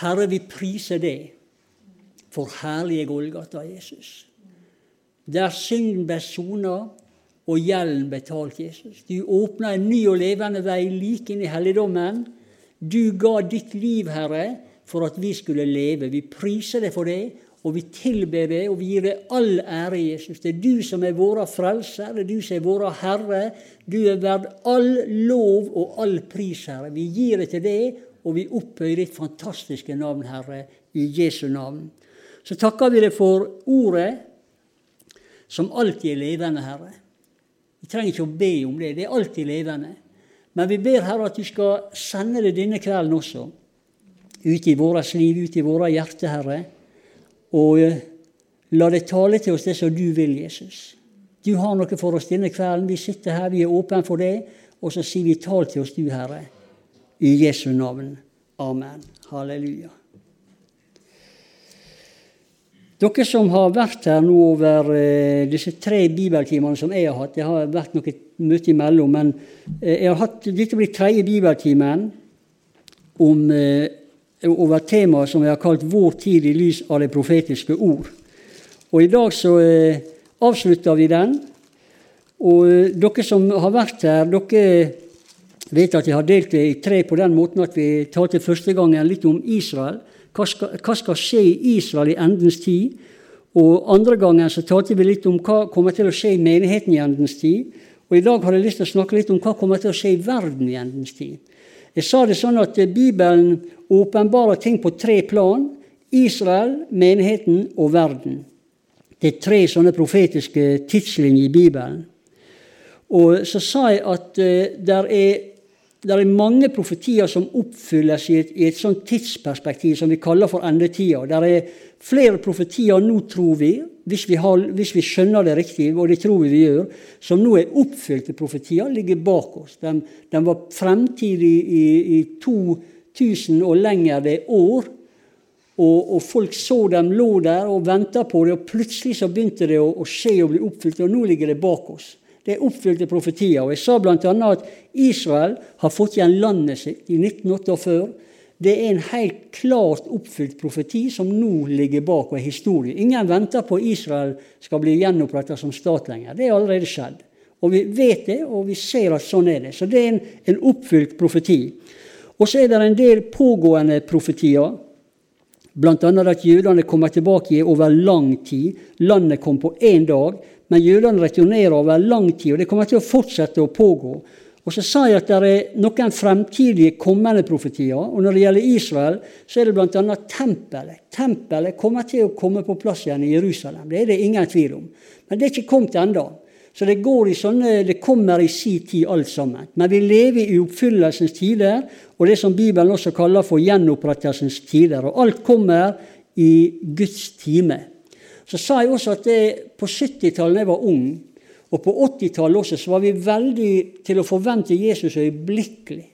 Herre, vi priser deg for herlige Golgata, Jesus. Der synden ble sona og gjelden betalt, Jesus. Du åpna en ny og levende vei like inn i helligdommen. Du ga ditt liv, Herre, for at vi skulle leve. Vi priser deg for det, og vi tilber deg, og vi gir deg all ære, Jesus. Det er du som er vår frelser, det er du som er vår Herre. Du er verd all lov og all pris, Herre. Vi gir det til deg, og vi opphøyer ditt fantastiske navn, Herre, i Jesu navn. Så takker vi deg for ordet, som alltid er levende, Herre. Vi trenger ikke å be om det. Det er alltid levende. Men vi ber, Herre, at du skal sende det denne kvelden også. Ut i vårt liv, ut i våre hjerter, Herre. Og eh, la det tale til oss det som du vil, Jesus. Du har noe for oss denne kvelden. Vi sitter her, vi er åpne for det. Og så sier vi tal til oss, du, Herre. I Jesu navn. Amen. Halleluja. Dere som har vært her nå over eh, disse tre bibeltimene som jeg har hatt Det har vært noe møte imellom, men eh, jeg har hatt, dette blir tredje bibeltimen om, eh, over temaet som jeg har kalt 'Vår tid i lys av det profetiske ord'. Og I dag så avslutter vi den. Og dere som har vært her, dere vet at jeg har delt det i tre på den måten at vi talte første gangen litt om Israel. Hva skal, hva skal, skje i Israel i endens tid? Og Andre gangen så talte vi litt om hva kommer til å skje i menigheten i endens tid. Og I dag har jeg lyst til å snakke litt om hva kommer til å skje i verden i endens tid. Jeg sa det sånn at Bibelen åpenbarer ting på tre plan. Israel, menigheten og verden. Det er tre sånne profetiske tidslinjer i Bibelen. Og så sa jeg at uh, der er det er mange profetier som oppfylles i et, i et sånt tidsperspektiv som vi kaller for endetida. Det er flere profetier nå, tror vi, hvis vi, har, hvis vi, skjønner det riktig, og det tror vi vi gjør, som nå er oppfylte profetier, ligger bak oss. De, de var fremtidig i, i 2000 og lengre år. Og, og, folk så dem lå der og venta på det, og plutselig så begynte det å, å skje og bli oppfylt, og nå ligger det bak oss. Det er oppfylte profetier. Og Jeg sa bl.a. at Israel har fått igjen landet sitt i 1948. Det er en helt klart oppfylt profeti som nå ligger bak og er historie. Ingen venter på at Israel skal bli gjenoppretta som stat lenger. Det er allerede skjedd. Og Vi vet det, og vi ser at sånn er det. Så det er en, en oppfylt profeti. Og så er det en del pågående profetier. Bl.a. at jødene kommer tilbake over lang tid. Landet kom på én dag. Men jødene returnerer over lang tid, og det kommer til å fortsette å pågå. Og Så sa jeg at det er noen fremtidige kommende profetier. og Når det gjelder Israel, så er det bl.a. tempelet. Tempelet kommer til å komme på plass igjen i Jerusalem. Det er det ingen tvil om. Men det er ikke kommet ennå. Så det, går i sånne, det kommer i si tid, alt sammen. Men vi lever i oppfyllelsens tider, og det som Bibelen også kaller for gjenopprettelsens tider. Og alt kommer i Guds time. Så sa jeg også at det, på 70-tallet da jeg var ung, og på 80-tallet også, så var vi veldig til å forvente Jesus øyeblikkelig.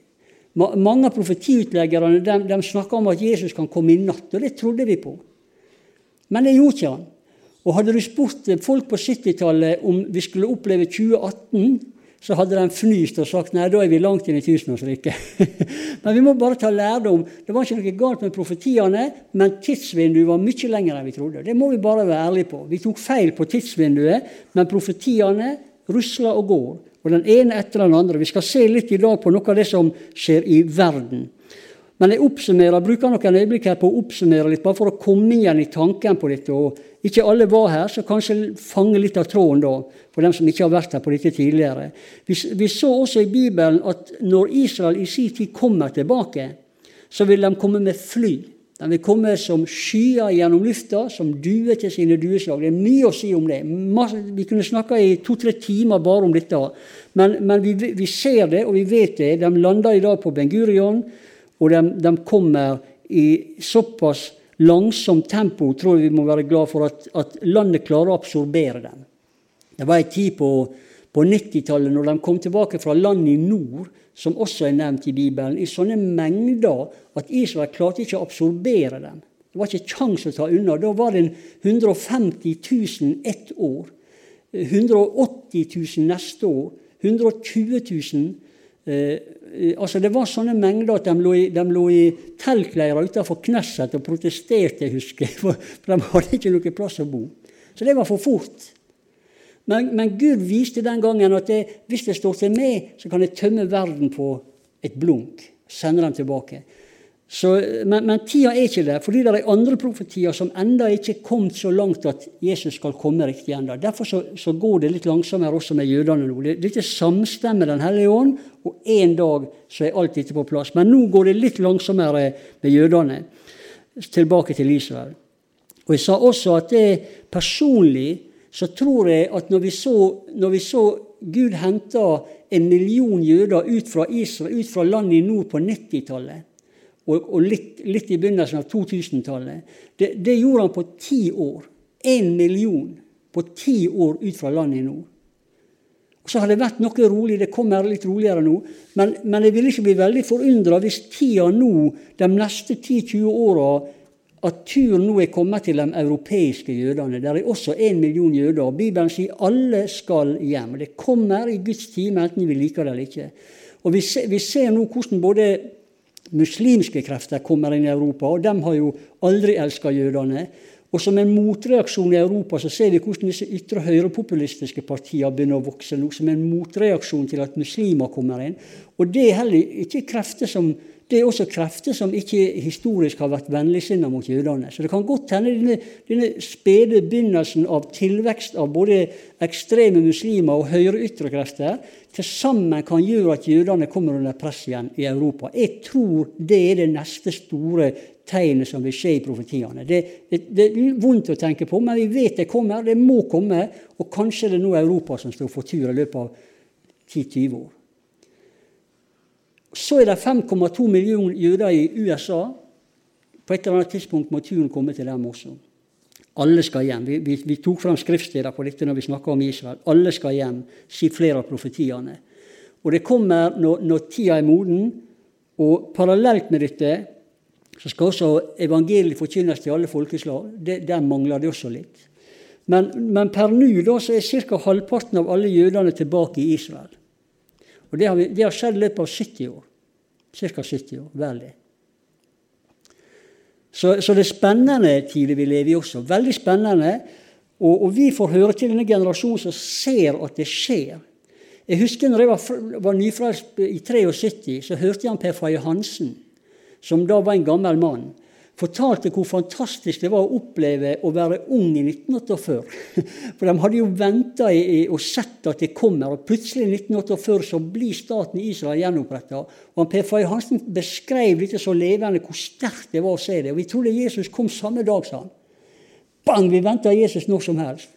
Mange av profetiutleggerne de, om at Jesus kan komme i natt, og det trodde vi på. Men det gjorde ikke han. Og hadde du spurt folk på 70-tallet om vi skulle oppleve 2018, så hadde de fnyst og sagt nei, da er vi langt inn i tusenårsriket. men vi må bare ta lærdom. Det var ikke noe galt med profetiene, men tidsvinduet var mye lenger enn vi trodde. Det må vi bare være ærlige på. Vi tok feil på tidsvinduet, men profetiene rusler og går. Og den ene etter den andre. Vi skal se litt i dag på noe av det som skjer i verden. Men jeg oppsummerer, bruker noen øyeblikk her på å oppsummere litt, bare for å komme igjen i tanken på dette. og Ikke alle var her, så kanskje fange litt av tråden da, for dem som ikke har vært her på dette tidligere. Vi, vi så også i Bibelen at når Israel i sin tid kommer tilbake, så vil de komme med fly. De vil komme som skyer gjennom lufta, som duer til sine dueslag. Det er mye å si om det. Vi kunne snakka i to-tre timer bare om dette. Men, men vi, vi, ser det, og vi vet det. De lander i dag på Ben Gurion. Og de, de kommer i såpass langsomt tempo, tror jeg vi må være glad for, at, at landet klarer å absorbere dem. Det var en tid på, på 90-tallet, når de kom tilbake fra land i nord, som også er nevnt i Bibelen, i sånne mengder at Israel klarte ikke å absorbere dem. Det var ikke kjangs å ta unna. Da var det 150 000 ett år. 180 000 neste år. 120 000 Eh, eh, altså Det var sånne mengder at de lå i, de i teltleirer utenfor Knesset og protesterte, husker jeg, for de hadde ikke noe plass å bo. Så det var for fort. Men, men Gud viste den gangen at det, hvis det står til meg, så kan jeg tømme verden på et blunk. Sende dem tilbake. Så, men, men, tida er ikke der, fordi det er andre profetier som enda ikke er kommet så langt at Jesus skal komme riktig ennå. Derfor så, så, går det litt langsommere også med jødene nå. Det, er ikke samstemmer Den hellige ånd, og en dag så er alt dette på plass. Men nå går det litt langsommere med jødene. Tilbake til Israel. Og Jeg sa også at det personlig så tror jeg at når vi så, når vi så Gud henta en million jøder ut fra Israel, ut fra landet i nord på 90-tallet, og, og litt, litt, i begynnelsen av 2000-tallet, det, det, gjorde han på ti år. Én million på ti år ut fra landet i nord. Og Så har det vært noe rolig, det kommer litt roligere nå. Men, men jeg vil ikke bli veldig forundra hvis tida nå, de neste 10-20 åra, at turen nå er kommet til de europeiske jødene. Der er også én million jøder. Bibelen sier alle skal hjem. Det kommer i Guds time, enten vi liker det eller ikke. Og Vi ser, vi ser nå hvordan både muslimske krefter kommer inn i Europa, og de har jo aldri elska jødene. Og som en motreaksjon i Europa så ser vi hvordan disse ytre høyrepopulistiske partiene begynner å vokse nå, som en motreaksjon til at muslimer kommer inn. Og det er heller ikke krefter som det er også krefter som ikke historisk har vært vennligsinna mot jødene. Så det kan godt hende denne, denne spede begynnelsen av tilvekst av både ekstreme muslimer og høyreytre krefter til sammen kan gjøre at jødene kommer under press igjen i Europa. Jeg tror det er det neste store tegnet som vil skje i profetiene. Det, det, det, er vondt å tenke på, men vi vet det kommer. Det må komme. Og kanskje det er nå Europa som står for tur i løpet av 10-20 år. Så er det 5,2 millioner jøder i USA. På et eller annet tidspunkt må turen komme til dem også. Alle skal hjem. Vi, vi, vi tok fram skriftsteder på dette når vi snakka om Israel. Alle skal hjem, sier flere av profetiene. Og det kommer når, når tida er moden. Og parallelt med dette så skal også evangeliet forkynnes til alle folkeslag. Det, der mangler det også litt. Men, men per nå er ca. halvparten av alle jødene tilbake i Israel. Og det har, vi, det har skjedd i løpet av 70 år. Ca. 70 år. Vel det. Så, så, det er spennende tider vi lever i også. Veldig spennende. Og, og, vi får høre til denne generasjonen som ser at det skjer. Jeg husker når jeg var, var nyfrelst i 73, så hørte jeg han Per Faye Hansen, som da var en gammel mann fortalte hvor fantastisk det var å oppleve å være ung i 1948. For de hadde jo venta og sett at det kommer, og plutselig i 1948 så blir staten Israel gjenoppretta. Per Faye Hansen beskrev dette så levende hvor sterkt det var å se det. Og vi trodde Jesus kom samme dag, sa han. Bang! Vi venta Jesus når som helst.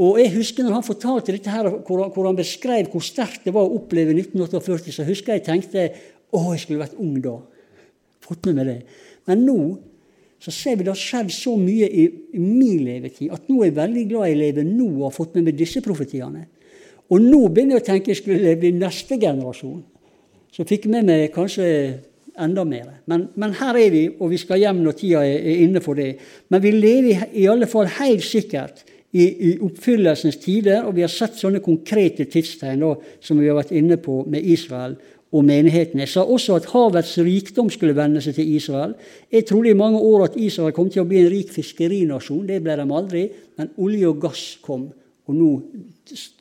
Og jeg husker når han fortalte dette her, hvor, hvor han beskrev hvor sterkt det var å oppleve 1948, så husker jeg tenkte å, jeg skulle vært ung da. Fått med meg det. Men nå så ser vi det har skjedd så mye i, min levetid at nå er jeg veldig glad jeg lever nå og har fått med meg disse profetiene. Og nå begynner jeg å tenke jeg skulle leve i neste generasjon. Så fikk jeg med meg kanskje enda mer. Men, men, her er vi, og vi skal hjem når tida er, er inne for det. Men vi lever i, i alle fall helt sikkert i, i, oppfyllelsens tider, og vi har sett sånne konkrete tidstegn da, som vi har vært inne på med Israel og menighetene, Jeg sa også at havets rikdom skulle vende seg til Israel. Jeg trodde i mange år at Israel kom til å bli en rik fiskerinasjon. Det ble de aldri. Men olje og gass kom, og nå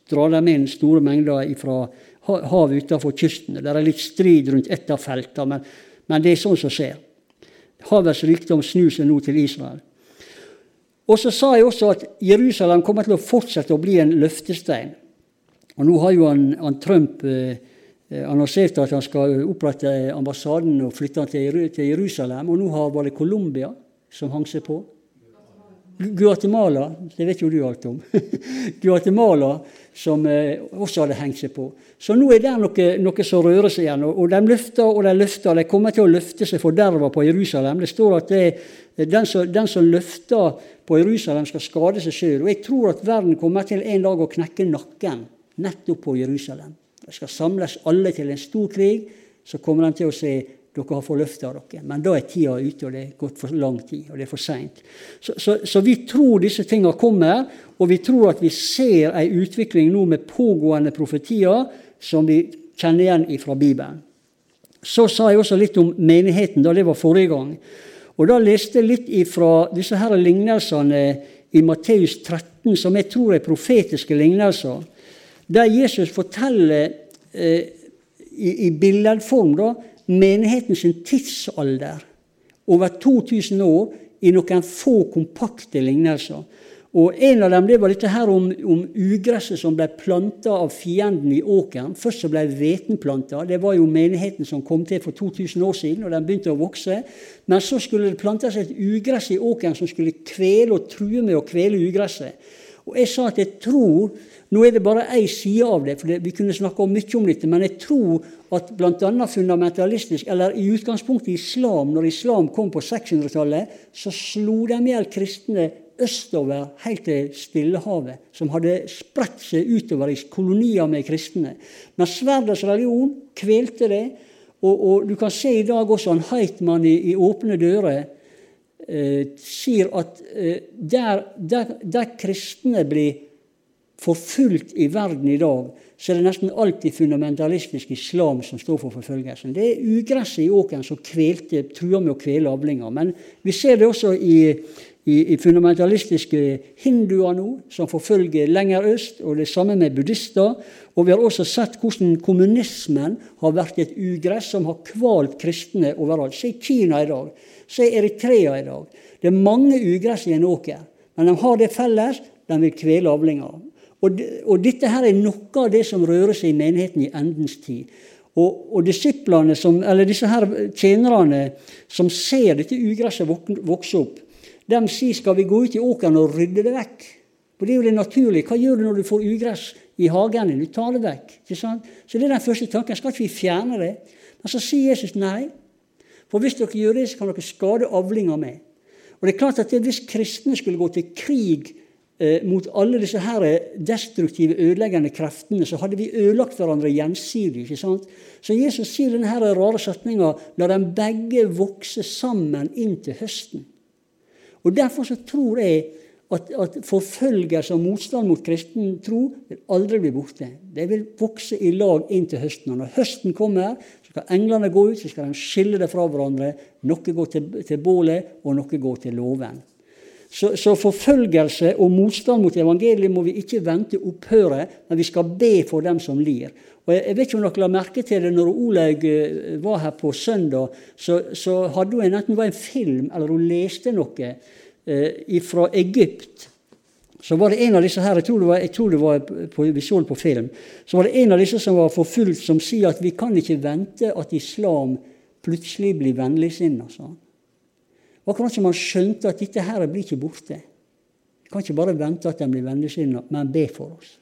drar de inn store mengder fra havet utenfor kysten. Det er litt strid rundt ett av feltene, men, men, det er sånn som skjer. Havets rikdom snur seg nå til Israel. Og så sa jeg også at Jerusalem kommer til å fortsette å bli en løftestein. Og nå har jo han, han Trump eh, annonserte at han skal opprette ambassaden og flytte den til Jerusalem. Og nå har var det Colombia som hang seg på. Guatemala, det vet jo du alt om. Guatemala som eh, også hadde hengt seg på. Så nå er det noe, noe som rører seg igjen. Og de løfter og de løfter. De kommer til å løfte seg forderva på Jerusalem. Det står at det, den, som, den som løfter på Jerusalem, skal skade seg sjøl. Og jeg tror at verden kommer til en dag å knekke nakken nettopp på Jerusalem. Skal samles alle til en stor krig. Så kommer de til å si dere har av dere. Men da er tida ute, og det er gått for lang tid, og det er for seint. Så, så, så, vi tror disse tingene kommer, og vi tror at vi ser ei utvikling nå med pågående profetier som vi kjenner igjen fra Bibelen. Så sa jeg også litt om menigheten, da det var forrige gang. Og Da leste jeg litt ifra disse her lignelsene i Matteus 13, som jeg tror er profetiske lignelser, der Jesus forteller eh, i, i billedform da, menigheten sin tidsalder over 2000 år i noen få kompakte lignelser. Og En av dem det var dette her om, om ugresset som ble planta av fienden i åkeren. Først så ble hveten planta. Det var jo menigheten som kom til for 2000 år siden. og den begynte å vokse. Men så skulle det plantes et ugress i åkeren som skulle kvele og true med å kvele ugresset. Og Jeg sa at jeg tror Nå er det bare ei side av det, for vi kunne snakke mye om dette, men jeg tror at bl.a. fundamentalistisk, eller i utgangspunktet islam, når islam kom på 600-tallet, så slo de i hjel kristne østover helt til Stillehavet, som hadde spredt seg utover i kolonier med kristne. Men sverdets religion kvelte det. Og, og, du kan se i dag også han Heitmann i, i Åpne dører sier at eh, der, der, der, kristne blir forfulgt i verden i dag, så er det nesten alltid fundamentalistisk islam som står for forfølgelsen. Det er ugresset i åkeren som kvelte, truer med å kvele avlinger. Men vi ser det også i i, i fundamentalistiske hinduer nå, som forfølger lenger øst, og det samme med buddhister. Og vi har også sett hvordan kommunismen har vært et ugress som har kvalt kristne overalt. Se Kina i dag. Se Eritrea i dag. Det er mange ugress i en åker, men de har det felles de vil kvele avlinger. Og, og dette her er noe av det som rører seg i menigheten i endens tid. Og, og disiplene, som, eller disse her tjenerne som ser dette ugresset vokse opp, de sier skal vi gå ut i åkeren og rydde det vekk. For Det er jo det naturlige. Hva gjør du når du får ugress i hagen din? Du tar det vekk. ikke sant? Så det er den første tanken. Skal ikke vi fjerne det? Men så sier Jesus nei. For hvis dere gjør det, så kan dere skade avlinga med. Og det er klart at Hvis kristne skulle gå til krig eh, mot alle disse her destruktive, ødeleggende kreftene, så hadde vi ødelagt hverandre gjensidig. ikke sant? Så Jesus sier denne her rare setninga la dem begge vokse sammen inn til høsten. Og Derfor så tror jeg at, at forfølgelse og motstand mot kristen tro vil aldri bli borte. Det vil vokse i lag inn til høsten. Og når høsten kommer, så skal englene gå ut, så skal de skille det fra hverandre. Noe går til, til bålet, og noe går til låven. Så, så, forfølgelse og motstand mot evangeliet må vi ikke vente opphøre, men vi skal be for dem som lir. Og Jeg, jeg vet ikke om dere la merke til det når Olaug eh, var her på søndag. Så, så hadde hun enten det var en film eller hun leste noe eh, fra Egypt. Så var det en av disse her, jeg tror det var, tror det var på, vi så det på film, så var det en av disse som var forfulgt, som sier at vi kan ikke vente at islam plutselig blir vennligsinna. Sånn. Akkurat som han skjønte at dette her blir ikke borte. Vi kan ikke bare vente at de blir vennligsinna, men be for oss.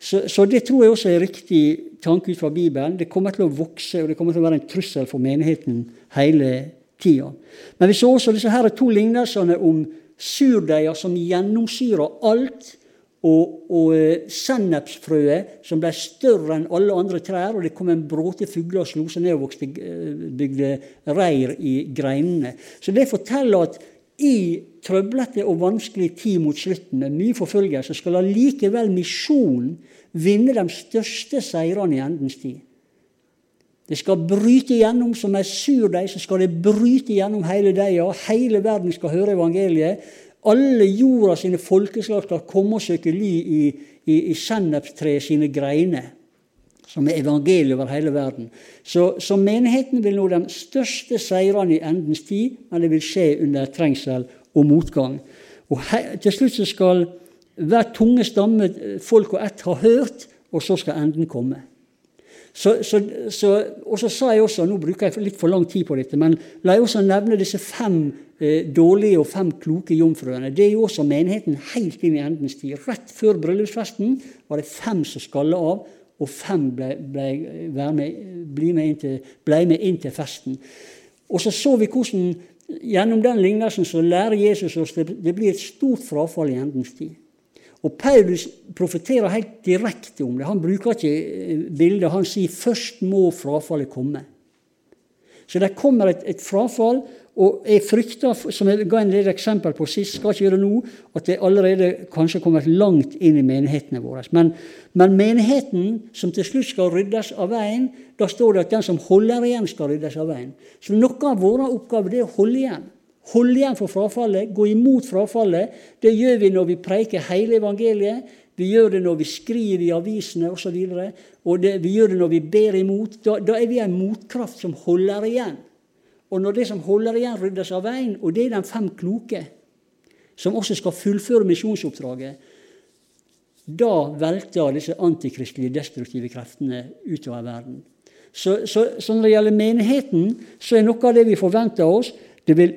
Så, så, det tror jeg også er riktig tanke ut fra Bibelen. Det kommer til å vokse, og det kommer til å være en trussel for menigheten hele tida. Men vi så også disse her to lignelsene om surdeiger som gjennomsyrer alt, og, og eh, sennepsfrøet som ble større enn alle andre trær, og det kom en bråte fugler og slo seg ned og vokste, eh, bygde reir i greinene. Så det forteller at i trøblete og vanskelig tid mot slutten, med mye forfølgelse, skal allikevel misjonen vinne de største seirene i endens tid. Det skal bryte igjennom som ei surdeig, så skal det bryte igjennom hele deiga. Hele verden skal høre evangeliet. Alle jorda sine folkeslag skal komme og søke ly i, i, i sennepstreet sine greiner, som er evangeliet over hele verden. Så, så, menigheten vil nå de største seirene i endens tid, men det vil skje under trengsel og motgang. Og he, Til slutt så skal hver tunge stamme, folk og ett, ha hørt, og så skal enden komme. Så, så, så, og så sa jeg også, Nå bruker jeg litt for lang tid på dette, men la jeg også nevne disse fem eh, dårlige og fem kloke jomfruene. Det er jo også menigheten helt inn i endens tid. Rett før bryllupsfesten var det fem som skalla av, og fem ble, ble, med, ble, med til, ble, med inn til festen. Og så så vi hvordan gjennom den lignelsen så lærer Jesus oss det, det blir et stort frafall i endens tid. Og Paulus profeterer helt direkte om det. Han bruker ikke eh, bildet. Han sier først må frafallet komme. Så det kommer et, et frafall. Og jeg frykter, som jeg ga en del eksempel på sist, skal ikke gjøre det nå, at det allerede kanskje kommet langt inn i menighetene våre. Men, men, menigheten som til slutt skal ryddes av veien, da står det at den som holder igjen, skal ryddes av veien. Så noe av våre oppgaver er å holde igjen. Holde igjen for frafallet, gå imot frafallet. Det gjør vi når vi preiker hele evangeliet. Vi gjør det når vi skriver i avisene osv. Og, så og det, vi gjør det når vi ber imot. Da, da er vi en motkraft som holder igjen. Og når det som holder igjen, ryddes av veien, og det er de fem kloke, som også skal fullføre misjonsoppdraget, da velter disse antikristelige, destruktive kreftene utover verden. Så, så, så, når det gjelder menigheten, så er noe av det vi forventer oss Det vil,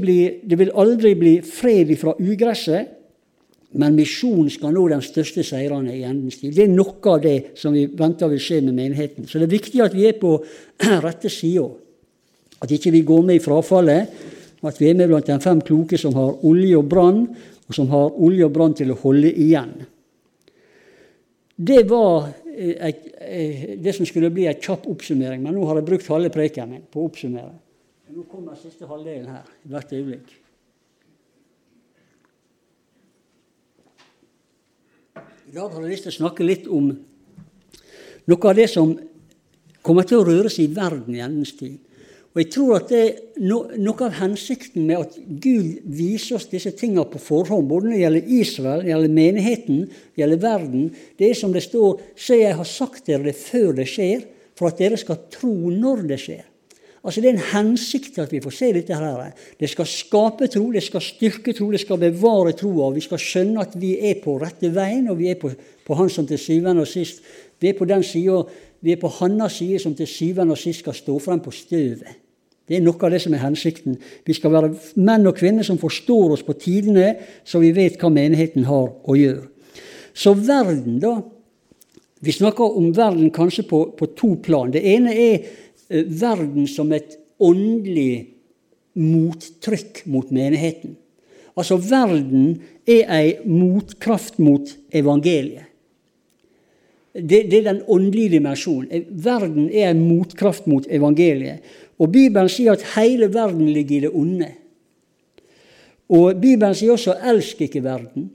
bli, det vil aldri bli fred fra ugresset, men misjonen skal nå de største seirene i endens tid. Det er noe av det som vi venter vil skje med menigheten. Så det er viktig at vi er på rette sida. At ikke vi går med i frafallet, og at vi er med blant de fem kloke som har olje og brann, og som har olje og brann til å holde igjen. Det var eh, eh, det som skulle bli en kjapp oppsummering, men nå har jeg brukt halve preken min på å oppsummere. Nå kommer siste halvdelen her hvert øyeblikk. I dag har jeg lyst til å snakke litt om noe av det som kommer til å røre seg i verden i endens tid. Og jeg tror at det, no, Noe av hensikten med at Gud viser oss disse tingene på forhånd, både når det gjelder Israel, når det gjelder menigheten, når det gjelder verden, det er som det står Se, jeg har sagt dere det før det skjer, for at dere skal tro når det skjer. Altså Det er en hensikt at vi får se dette. her. Det skal skape tro, det skal styrke tro, det skal bevare troa. Vi skal skjønne at vi er på rette veien, og vi er på, på Han som til syvende og sist Vi er på den sida vi er på hans side som til syvende og sist skal stå frem på støvet. Det er noe av det som er hensikten. Vi skal være menn og kvinner som forstår oss på tidene, så vi vet hva menigheten har å gjøre. Så verden, da. Vi snakker om verden kanskje på, på to plan. Det ene er eh, verden som et åndelig mottrykk mot menigheten. Altså, verden er ei motkraft mot evangeliet. Det, det, er den åndelige dimensjonen. Verden er en motkraft mot evangeliet. Og Bibelen sier at hele verden ligger i det onde. Og Bibelen sier også 'elsk ikke verden',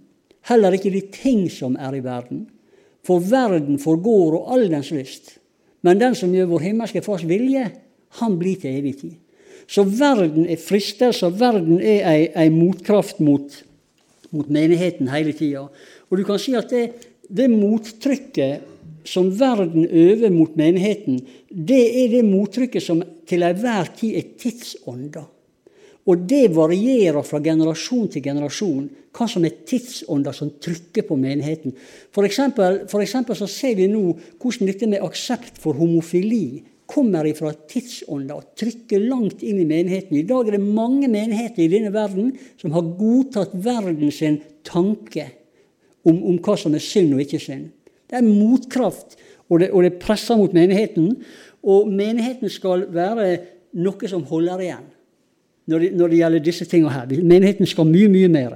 heller ikke de ting som er i verden. For verden forgår og all dens lyst. Men den som gjør vår himmelske Fars vilje, han blir til evig tid. Så verden er fristelse, og verden er ei, ei motkraft mot, mot, menigheten hele tida. Og du kan si at det, det mottrykket som verden øver mot menigheten, det er det mottrykket som til enhver tid er tidsånda. Og det varierer fra generasjon til generasjon hva som er tidsånda som trykker på menigheten. For eksempel, så ser vi nå hvordan dette med aksept for homofili kommer ifra tidsånda og trykker langt inn i menigheten. I dag er det mange menigheter i denne verden som har godtatt verdens tanke om, om hva som er synd og ikke synd. Det er motkraft, og det, og det presser mot menigheten. Og menigheten skal være noe som holder igjen når det, når det gjelder disse tingene her. Menigheten skal mye, mye mer.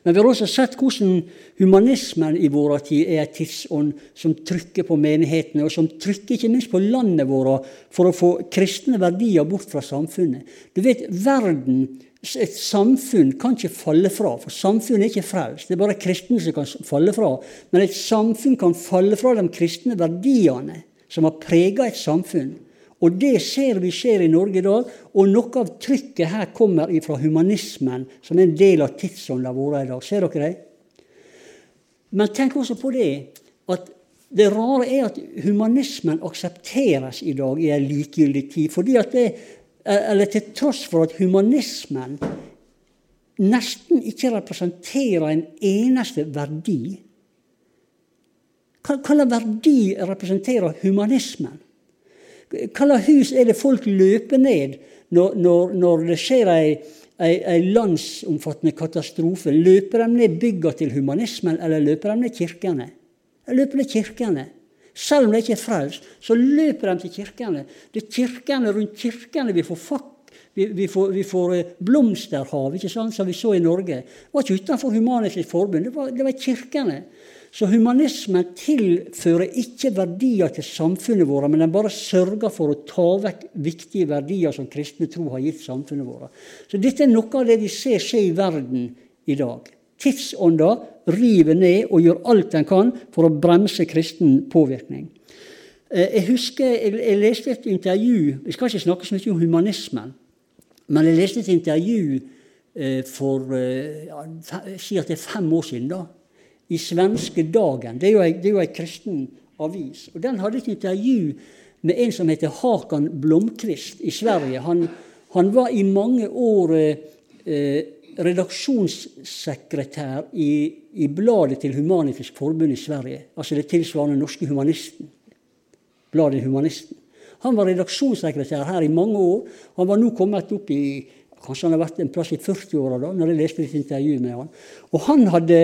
Men vi har også sett hvordan humanismen i vår tid er en tidsånd som trykker på menighetene, og som trykker ikke minst på landet vårt for å få kristne verdier bort fra samfunnet. Du vet, verden et samfunn kan ikke falle fra, for samfunnet er ikke frelst. Det er bare kristne som kan falle fra. Men et samfunn kan falle fra de kristne verdiene som har prega et samfunn. Og det ser vi skjer i Norge i dag. Og noe av trykket her kommer fra humanismen, som er en del av tidsånda vår i dag. Ser dere det? Men tenk også på det at det rare er at humanismen aksepteres i dag i en likegyldig tid. fordi at det eller til tross for at humanismen nesten ikke representerer en eneste verdi. Hva slags verdi representerer humanismen? Hva slags hus er det folk løper ned når, når, når det skjer ei, ei, ei, landsomfattende katastrofe? Løper de ned bygga til humanismen, eller løper de ned kirkene? De løper ned kirkene. Selv om de ikke er frelst, så løper de til kirkene. Det er kirkene rundt kirkene vi får fakk. Vi, vi, får, vi får eh, blomsterhav, ikke sant, som vi så i Norge. Det var ikke utenfor Human-Etisk Forbund, det var, det var kirkene. Så humanismen tilfører ikke verdier til samfunnet vårt, men den bare sørger for å ta vekk viktige verdier som kristne tro har gitt samfunnet vårt. Så dette er noe av det vi ser skje i verden i dag. Tidsånda river ned og gjør alt den kan for å bremse kristen påvirkning. Eh, jeg husker, jeg, leste et intervju Vi skal ikke snakke så mye om humanismen, men jeg leste et intervju eh, for eh, ja, si at det er fem år siden. da, i Svenske Dagen. Det er jo ei kristen avis. Og Den hadde et intervju med en som heter Hakan Blomkvist i Sverige. Han, han var i mange år eh, redaksjonssekretær i, i, bladet til Humanitisk Forbund i Sverige. Altså det tilsvarende norske Humanisten. Bladet Humanisten. Han var redaksjonssekretær her i mange år. Han var nå kommet opp i Kanskje han har vært en plass i 40-åra da når jeg leste et intervju med han. Og han hadde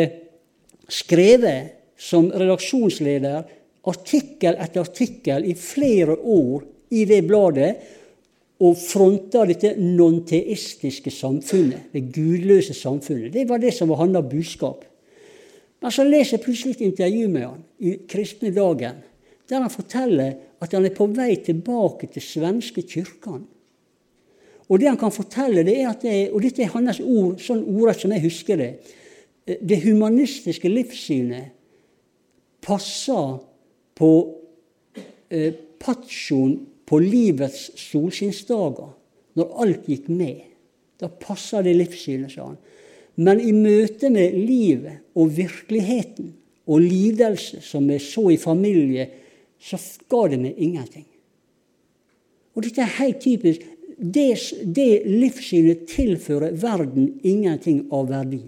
skrevet som redaksjonsleder artikkel etter artikkel i flere år i det bladet og fronta dette non-teistiske samfunnet, det gudløse samfunnet. Det var det som var hans budskap. Men så leser jeg plutselig et intervju med han i Kristne Dagen, der han forteller at han er på vei tilbake til svenske kirken. Og det han kan fortelle, det er at det, og dette er hans ord, sånn ordrett som jeg husker det det humanistiske livssynet passer på eh, patsjoen på livets solskinnsdager, når alt gikk med. Da passer det livssynet, sa han. Men i møte med livet og virkeligheten og lidelse, som vi så i familie, så ga det meg ingenting. Og dette er helt typisk. Det, det livssynet tilfører verden ingenting av verdi.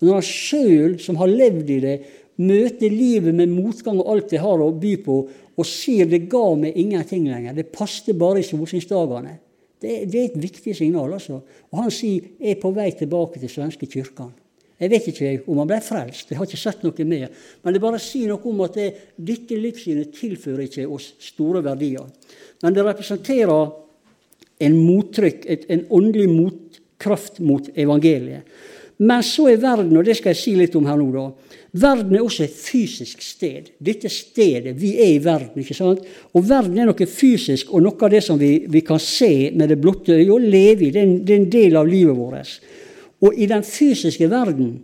Når han sjøl, som har levd i det, møter livet med motgang og alt det har å by på, og sier det ga meg ingenting lenger, det passet bare i solskinnsdagene. Det, det, er et viktig signal. altså. Og han sier jeg er på vei tilbake til svenske kirken. Jeg vet ikke om han ble frelst, jeg har ikke sett noe mer. Men det bare sier noe om at det, dette livssynet tilfører ikke oss store verdier. Men det representerer en mottrykk, et, en åndelig motkraft mot evangeliet. Men så er verden, og det skal jeg si litt om her nå, da. Verden er også et fysisk sted. Dette stedet. Vi er i verden. ikke sant? Og verden er noe fysisk og noe av det som vi, vi kan se med det blotte øyet og leve i. Det er, en, det er, en, del av livet vårt. Og i den fysiske verden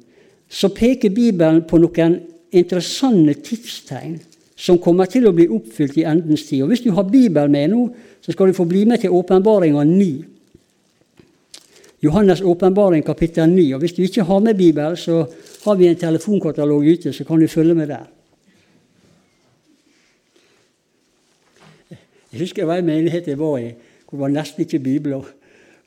så peker Bibelen på noen interessante tidstegn som kommer til å bli oppfylt i endens tid. Og Hvis du har Bibelen med nå, så skal du få bli med til åpenbaringa 9. Johannes' åpenbaring kapittel 9. Og Hvis du ikke har med Bibel, så har vi en telefonkatalog ute, så kan du følge med der. Jeg husker jeg en menighet jeg var i, hvor det var nesten ikke bibler.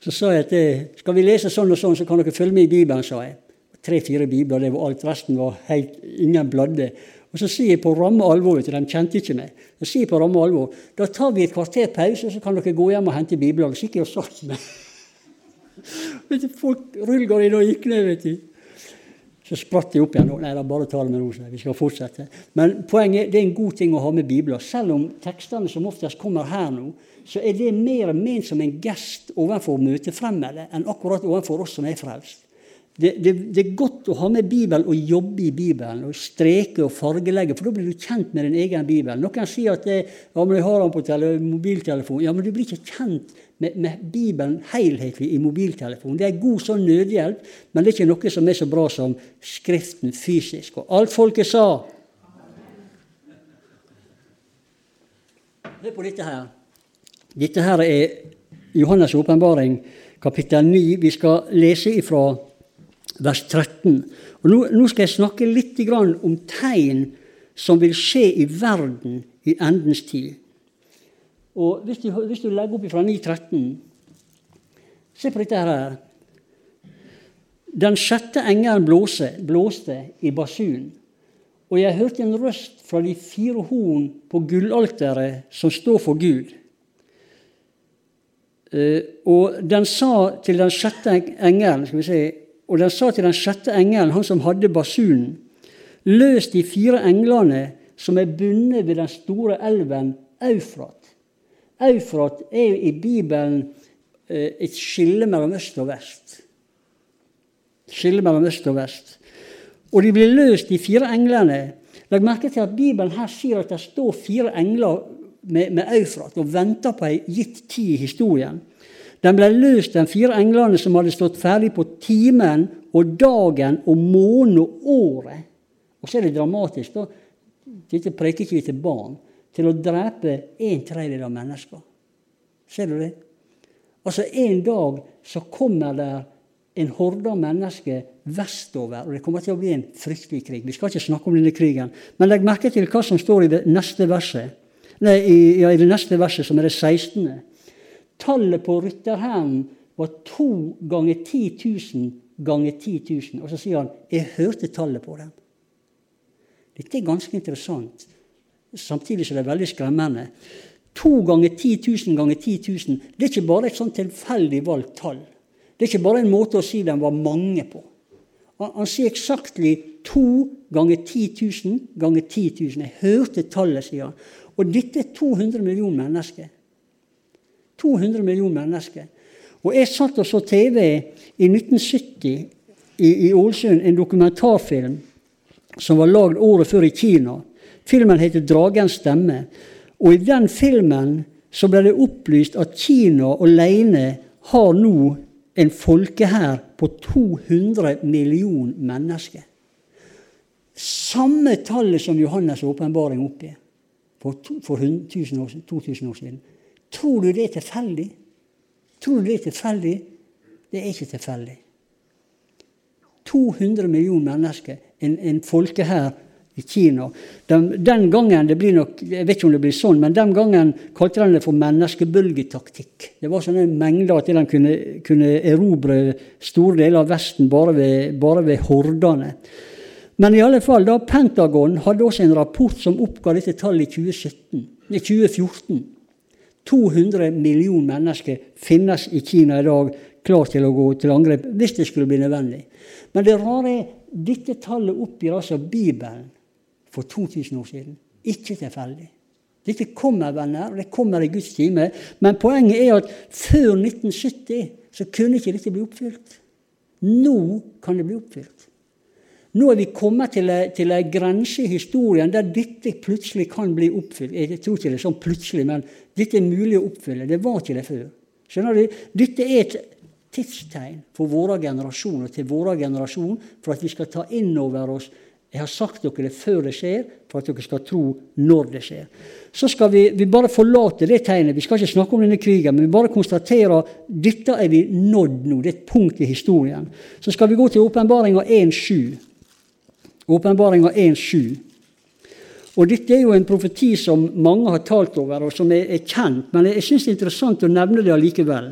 Så sa jeg at skal vi lese sånn og sånn, så kan dere følge med i Bibelen, sa jeg. Tre-fire bibler, det var alt. Resten var helt, ingen bladde. Og så sier jeg på ramme alvor, de kjente ikke meg. Så sier jeg på ramme alvor, da tar vi et kvarter pause, så kan dere gå hjem og hente bibler. Så gikk jeg og. Folk rullegård inn og gikk ned. vet du. Så spratt de opp igjen. Nei, da, bare bare tale med Rosa. Vi skal fortsette. Men poenget er, det er en god ting å ha med bibler. Selv om tekstene som oftest kommer her nå, så er det mer ment som en gest overfor møtefremmede enn akkurat overfor oss som er frelst. Det, det, det, er godt å ha med Bibelen og jobbe i Bibelen og streke og fargelegge, for da blir du kjent med din egen bibel. Noen sier at det, ja, men jeg har den på mobiltelefon. Ja, men du blir ikke kjent med, med Bibelen helhetlig i mobiltelefonen. Det er god sånn nødhjelp, men det er ikke noe som er så bra som Skriften fysisk. Og alt folket sa Hør på dette her. Dette her er Johannes' åpenbaring, kapittel 9. Vi skal lese ifra vers 13. Og nå, nå skal jeg snakke litt om tegn som vil skje i verden i endens tid. Og Hvis du, hvis du legger opp fra 9.13 Se på dette her. Den sjette engelen blåste, blåste i basun, og jeg hørte en røst fra de fire horn på gullalteret som står for Gud. Uh, og den sa til den sjette engelen skal vi se, og den sa til den sjette engelen, han som hadde basunen, løs de fire englene som er bundet ved den store elven Eufrat. Eufrat er i Bibelen eh, et skille mellom øst og vest. Skille mellom øst og vest. Og de blir løst, de fire englene. Legg merke til at Bibelen her sier at det står fire engler med, med Eufrat og venter på ei gitt tid i historien. Den ble løst, de fire englene som hadde stått ferdig på timen og dagen og måneden og året. Og så er det dramatisk. da. Dette preker ikke vi til barn. Til å drepe en tredjedel av mennesker. Ser du det? Altså En dag så kommer det en horde av mennesker vestover, og det kommer til å bli en fryktelig krig. Vi skal ikke snakke om denne krigen, men legg merke til hva som står i det neste verset. Nei, i, ja, i det neste verset, som er det 16. Tallet på rytterhæren var to ganger 10 000 ganger 10 000. Og så sier han 'Jeg hørte tallet på dem'. Dette er ganske interessant, samtidig det er veldig skremmende. To ganger 10 000 ganger 10 000 det er ikke bare et sånn tilfeldig valgt tall. Det er ikke bare en måte å si den var mange på. Han, sier eksaktlig to ganger 10 000 ganger 10 000. Jeg hørte tallet, sier han. Og dette er 200 millioner mennesker. 200 millioner mennesker. Og jeg satt og så TV i 1970 i, i Ålesund, en dokumentarfilm som var lagd året før i Kina. Filmen heter 'Dragens stemme'. Og i den filmen så ble det opplyst at Kina alene har nå en folkehær på 200 millioner mennesker. Samme tallet som Johannes' åpenbaring oppgir for, for 2000 år, 2000 år siden. Tror du det er tilfeldig? Tror du det er tilfeldig? Det er ikke tilfeldig. 200 millioner mennesker, en, en folkehær i Kina. Den, den, gangen det blir nok, Jeg vet ikke om det blir sånn, men den gangen kalte de det for menneskebølgetaktikk. Det var sånne mengder at de kunne, kunne erobre store deler av Vesten bare ved, bare ved hordene. Men i alle fall, da Pentagon hadde også en rapport som oppga dette tallet i 2017, i 2014. 200 millioner mennesker finnes i Kina i dag klar til å gå til angrep hvis det skulle bli nødvendig. Men det rare er dette tallet oppgir altså Bibelen for 2000 år siden. Ikke tilfeldig. Dette kommer, venner, og det kommer i Guds time. Men poenget er at før 1970 så kunne ikke dette bli oppfylt. Nå kan det bli oppfylt. Nå er vi kommet til en, til grense i historien der dette plutselig kan bli oppfylt. Jeg tror ikke det er sånn plutselig, men dette er mulig å oppfylle. Det var ikke det før. Skjønner du? Dette er et tidstegn for våre generasjoner til vår generasjon for at vi skal ta inn over oss jeg har sagt dere det før det skjer, for at dere skal tro når det skjer. Så skal vi, vi bare forlate det tegnet. Vi skal ikke snakke om denne krigen, men vi bare konstaterer at dette er vi nådd nå. Det er et punkt i historien. Så skal vi gå til åpenbaringa 1.7. Åpenbaringa 1.7. Og Dette er jo en profeti som mange har talt over, og som er, er kjent, men jeg, syns det er interessant å nevne det allikevel.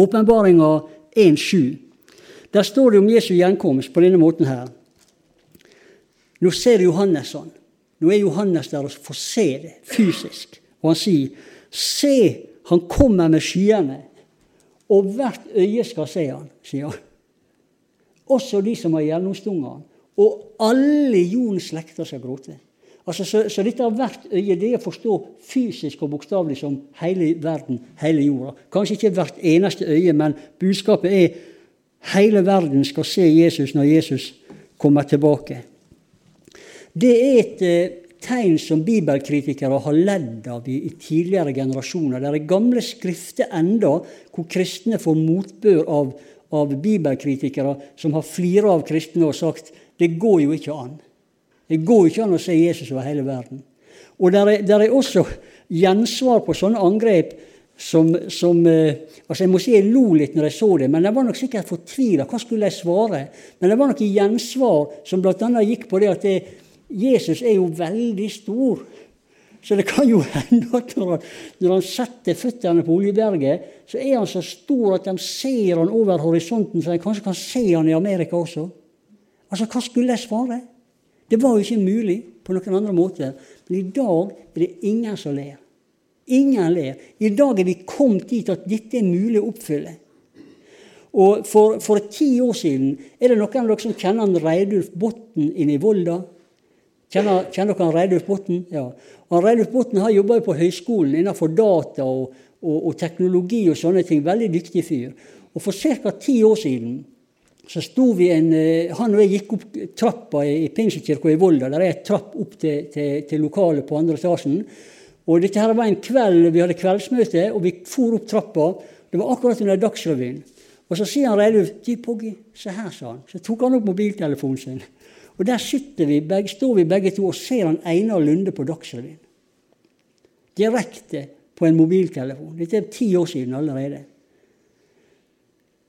Åpenbaringa 1.7. Der står det om Jesu gjenkomst på denne måten her. Nå ser Johannes sånn. Nå er Johannes der og får se det fysisk. Og han sier, 'Se, han kommer med skyene, og hvert øye skal se han', sier han. Også de som har gjennomstunget han. Og alle jordens slekter skal gråte. Altså, så, så, dette har hvert øye det er å forstå fysisk og bokstavelig som hele verden, hele jorda. Kanskje ikke hvert eneste øye, men budskapet er hele verden skal se Jesus når Jesus kommer tilbake. Det er et eh, tegn som bibelkritikere har ledd av i, i, tidligere generasjoner. Det er gamle skrifter enda hvor kristne får motbør av, av bibelkritikere som har flira av kristne og sagt det går jo ikke an. Det går ikke an å se Jesus over hele verden. Og der er, er også gjensvar på sånne angrep som, som eh, altså Jeg må si jeg lo litt når jeg så det, men jeg var nok sikkert fortvila. Hva skulle jeg svare? Men det var nok gjensvar som bl.a. gikk på det at det, Jesus er jo veldig stor. Så det kan jo hende at når han, setter føttene på Oljeberget, så er han så stor at de ser han over horisonten, så de kanskje kan se han i Amerika også. Altså, hva skulle jeg svare? Det var jo ikke mulig på noen andre måter. Men i dag er det ingen som ler. Ingen ler. I dag er vi kommet dit at dette er mulig å oppfylle. Og For, for ti år siden er det noen av dere som kjenner Reidulf Botten inne i Volda? Kjenner, kjenner dere Reidulf Botten? Ja. Reidulf Botten har jobba på høyskolen innenfor data og, og, og, teknologi og sånne ting. Veldig dyktig fyr. Og For ca. ti år siden så sto vi en, eh, Han og jeg gikk opp trappa i Pinsekirka i Volda. Der er et trapp opp til, til, til lokalet på andre etasjen. Og dette her var en kveld, Vi hadde kveldsmøte, og vi for opp trappa. Det var akkurat under Dagsrevyen. Og så sier han Reidulf 'Du, Poggi, se her', sa han. Så tok han opp mobiltelefonen sin. Og der vi, står vi begge to og ser han Einar Lunde på Dagsrevyen. Direkte på en mobiltelefon. Dette er ti år siden allerede.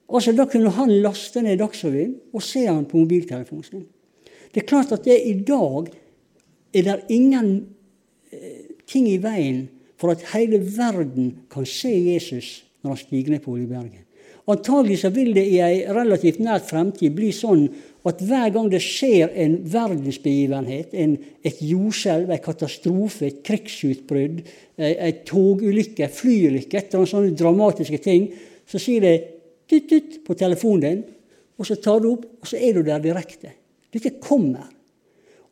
Altså, Da kunne han laste ned Dagsrevyen og se han på mobiltelefonen sin. Det er klart at det, i dag er det ingen eh, ting i veien for at hele verden kan se Jesus når han stiger ned på Oljeberget. Antagelig så vil det i ei relativt nært fremtid bli sånn at hver gang det skjer en verdensbegivenhet, en, et jordskjelv, en katastrofe, et krigsutbrudd, en togulykke, en flyulykke, et eller annet sånne dramatiske ting, så sier det tut, tut, på telefonen din, og så tar du opp, og så er du der direkte. Dette kommer.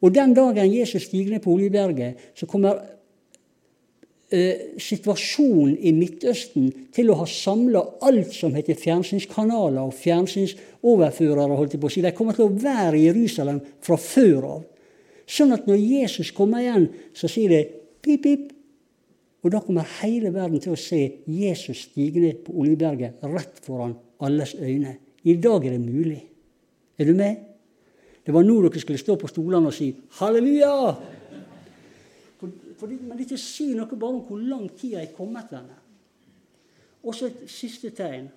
Og den dagen Jesus stiger ned på Oljeberget, så kommer eh, situasjonen i Midtøsten til å ha samla alt som heter fjernsynskanaler og fjernsynsoverførere. holdt jeg på å si. De kommer til å være i Jerusalem fra før av. Sånn at når Jesus kommer igjen, så sier det pip, pip, og da kommer hele verden til å se Jesus stige ned på Oljeberget rett foran alles øyne. I dag er det mulig. Er du med? Det var nå dere skulle stå på stolene og si 'halleluja'. For, man dette sier noe bare om hvor lang tid jeg er kommet denne. Også et siste tegn.